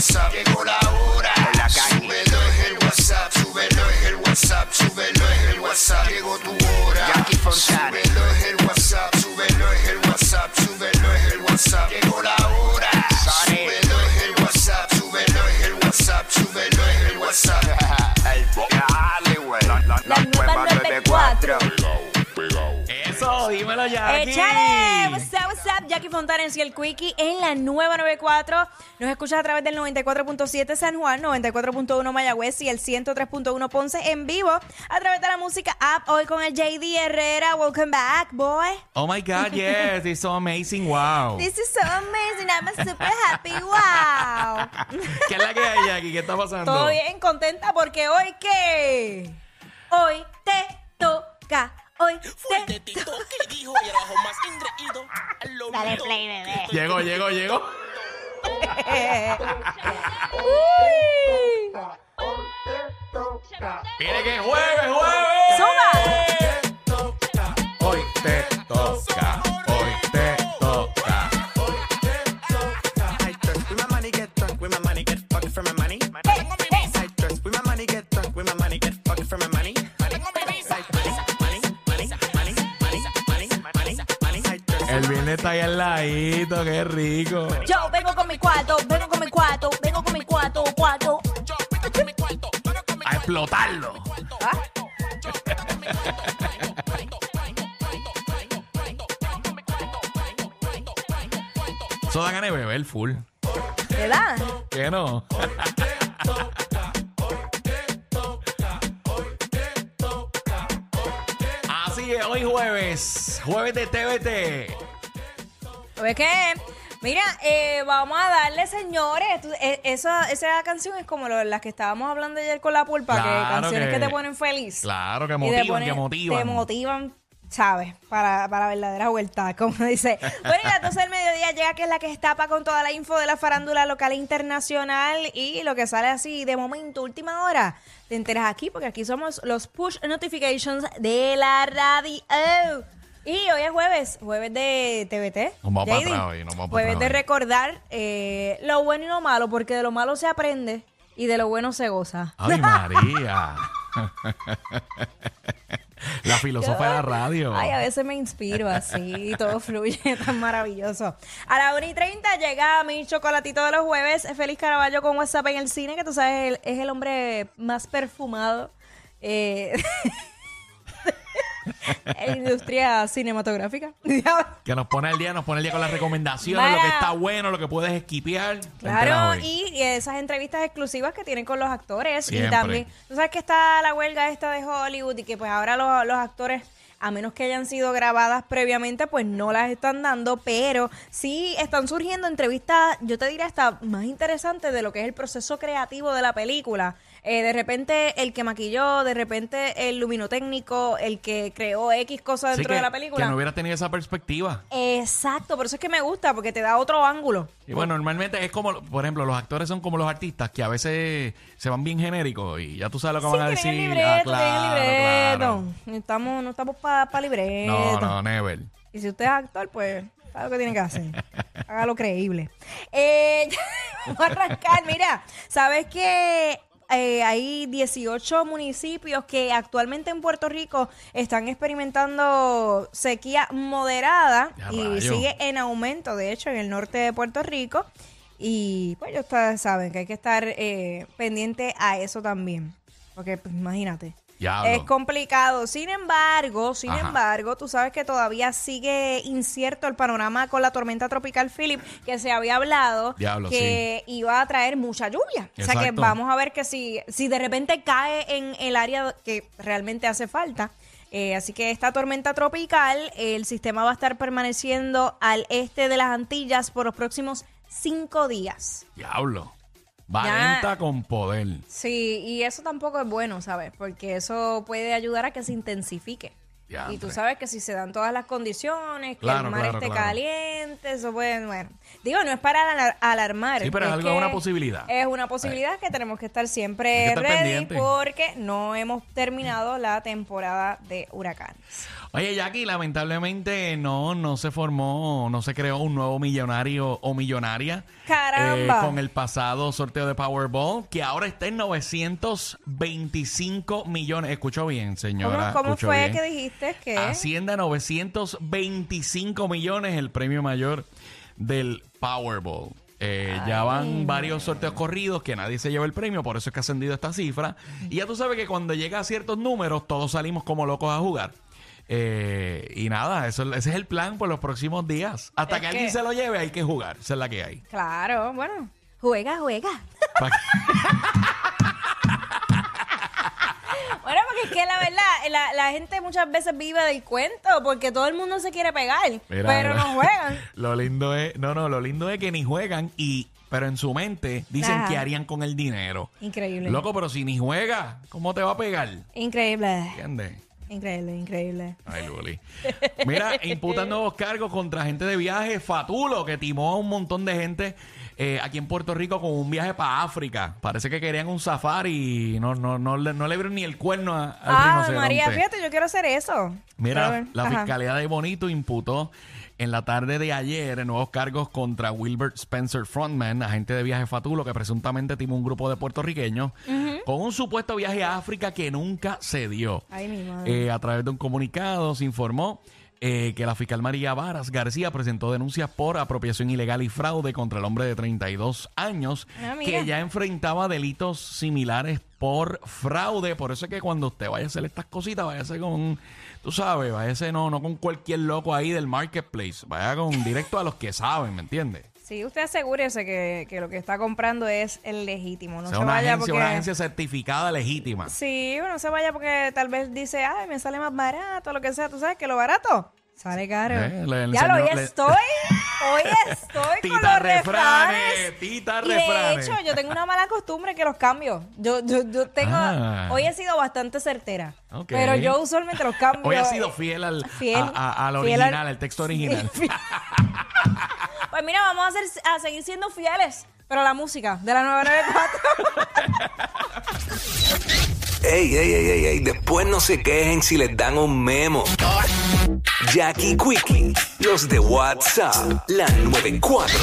What's up? Dímelo. ¡Échale! What's up, what's up? Jackie Fontanes y el Quickie en la nueva 94. Nos escuchas a través del 94.7 San Juan, 94.1 Mayagüez y el 103.1 Ponce en vivo a través de la música app. Hoy con el JD Herrera. Welcome back, boy. Oh my God, yes, it's so amazing, wow. This is so amazing. I'm super happy. Wow. ¿Qué es la que hay, Jackie? ¿Qué está pasando? Todo bien, contenta porque hoy qué? Hoy te toca. Hoy te Tito que dijo y abajo más ingreído. Lo Dale play, bebé. Llegó, llegó, llegó. Uy. Mire que jueves, jueves. Está ahí al ladito, qué rico. Yo vengo con mi cuarto, vengo con mi cuarto, vengo con mi cuarto, cuarto. A explotarlo. Eso da ganas de beber full. ¿Verdad? ¿Qué no? Así es, hoy jueves, jueves de TVT. ¿Ves qué? Mira, eh, vamos a darle, señores. tú- eh, esa, esa canción es como lo- las que estábamos hablando ayer con la pulpa, que Claro canciones que, que- te ponen feliz. Claro, que Y te motivan, ponen- que motivan. Te motivan, ¿sabes? Para, para verdadera vuelta, como dice. Bueno, y las 12 del mediodía llega que es la que estapa con toda la info de la farándula local e internacional y lo que sale así de momento, última hora. Te enteras aquí porque aquí somos los push notifications de la radio. Y hoy es jueves, jueves de TVT. Nos vamos para atrás hoy, nos vamos para Jueves atrás de hoy. recordar eh, lo bueno y lo malo, porque de lo malo se aprende y de lo bueno se goza. Ay, María. la filósofa de la radio. Ay, a veces me inspiro así, todo fluye tan maravilloso. A la 1 y 30 llega mi chocolatito de los jueves. Feliz Caraballo con WhatsApp en el cine, que tú sabes, es el hombre más perfumado eh, la industria cinematográfica. Que nos pone al día, nos pone al día con las recomendaciones, lo que está bueno, lo que puedes esquipear. Claro, y esas entrevistas exclusivas que tienen con los actores. Siempre. Y también, tú sabes que está la huelga esta de Hollywood y que pues ahora los, los actores, a menos que hayan sido grabadas previamente, pues no las están dando, pero sí están surgiendo entrevistas, yo te diría hasta más interesantes de lo que es el proceso creativo de la película. Eh, de repente el que maquilló, de repente el luminotécnico, el que creó X cosas Sí, dentro que, de la película. que no hubieras tenido esa perspectiva. Exacto, por eso es que me gusta, porque te da otro ángulo. Y bueno, normalmente es como, por ejemplo, los actores son como los artistas que a veces se van bien genéricos y ya tú sabes lo que van a decir. Ah, libreto, el libreto. claro. Estamos, no estamos para libreto. No, no, never. Y si usted es actor, pues, sabe lo que tiene que hacer. Hágalo creíble. Eh, vamos a arrancar. Mira, ¿sabes que hay 18 municipios que actualmente en Puerto Rico están experimentando sequía moderada Ya, y rayo. sigue en aumento, de hecho, en el norte de Puerto Rico. Y pues ya ustedes saben que hay que estar eh, pendiente a eso también. Porque, pues, imagínate. Diablo. Es complicado. Sin embargo, sin Ajá. embargo, tú sabes que todavía sigue incierto el panorama con la tormenta tropical Philip, que se había hablado Diablo, que iba a traer mucha lluvia. O sea que vamos a ver que si, si de repente cae en el área que realmente hace falta. Eh, así que esta tormenta tropical, el sistema va a estar permaneciendo al este de las Antillas por los próximos cinco días. Diablo. Va Ya- lenta con poder. Sí, y eso tampoco es bueno, ¿sabes? Porque eso puede ayudar a que se intensifique. Diantre. Y tú sabes que si se dan todas las condiciones, que Claro, el mar claro, esté claro. caliente, eso puede, bueno. Digo, no es para alar- alarmar. Sí, pero es algo- que una posibilidad. Es una posibilidad que tenemos que estar siempre que estar ready pendiente. porque no hemos terminado la temporada de huracanes. Oye, Jackie, lamentablemente no, no se formó, no se creó un nuevo millonario o millonaria. ¡Caramba! eh, con el pasado sorteo de Powerball, que ahora está en 925 millones. Escuchó bien, señora. ¿Cómo, fue bien. que dijiste que? Hacienda 925 millones, el premio mayor del Powerball. Eh, ya van varios sorteos corridos que nadie se lleva el premio, por eso es que ha ascendido esta cifra. Y ya tú sabes que cuando llega a ciertos números, todos salimos como locos a jugar. Eh, y nada, eso, ese es el plan por los próximos días. Hasta Es que alguien que- se lo lleve, hay que jugar. Esa es la que hay. Claro, bueno. Juega, juega. Pa' que- la verdad, la, la gente muchas veces vive del cuento porque todo el mundo se quiere pegar, Mira, pero no juegan. Lo lindo es, no, no, lo lindo es que ni juegan y, pero en su mente dicen Ajá. que harían con el dinero. Increíble. Loco, pero si ni juega, ¿cómo te va a pegar? Increíble. ¿Entiendes? Increíble, increíble. Ay, Luli. Mira, imputan nuevos cargos contra gente de viaje Fatulo, que timó a un montón de gente eh, aquí en Puerto Rico con un viaje para África. Parece que querían un safari y no, no, no, le, no le vieron ni el cuerno a- al Ah. María, fíjate, yo quiero hacer eso. Mira, la ajá. Fiscalía de Bonito imputó en la tarde de ayer nuevos cargos contra Wilbert Spencer Frontman, agente de viaje Fatulo, que presuntamente timó un grupo de puertorriqueños con un supuesto viaje a África que nunca se dio. Ay, mi madre. Eh, a través de un comunicado se informó eh, que la fiscal María Varas García presentó denuncias por apropiación ilegal y fraude contra el hombre de 32 años Ah, que ya enfrentaba delitos similares por fraude. Por eso es que cuando usted vaya a hacer estas cositas, váyase con, tú sabes, váyase no, no con cualquier loco ahí del marketplace, vaya con directo a los que saben, ¿me entiendes? Sí, usted asegúrese que, que lo que está comprando es el legítimo. No sea se una vaya agencia, porque... una agencia certificada legítima. Sí, bueno, no se vaya porque tal vez dice, ay, me sale más barato, lo que sea. ¿Tú sabes que lo barato sale caro? Eh, le ya lo, hoy le- estoy, hoy estoy con Tita los refranes, refranes. tita y de refranes. hecho, yo tengo una mala costumbre que los cambio. Yo, yo, yo tengo, Ah. hoy he sido bastante certera. Ok. Pero yo usualmente los cambio. Hoy ha sido fiel al, Fiel, a- a- al fiel original, al- al texto original. Pues mira, vamos a, seguir siendo fieles. Pero la música de la 994. Ey, ey, ey, ey, ey, después no se quejen si les dan un memo. Jackie Quickie, los de WhatsApp, la 94.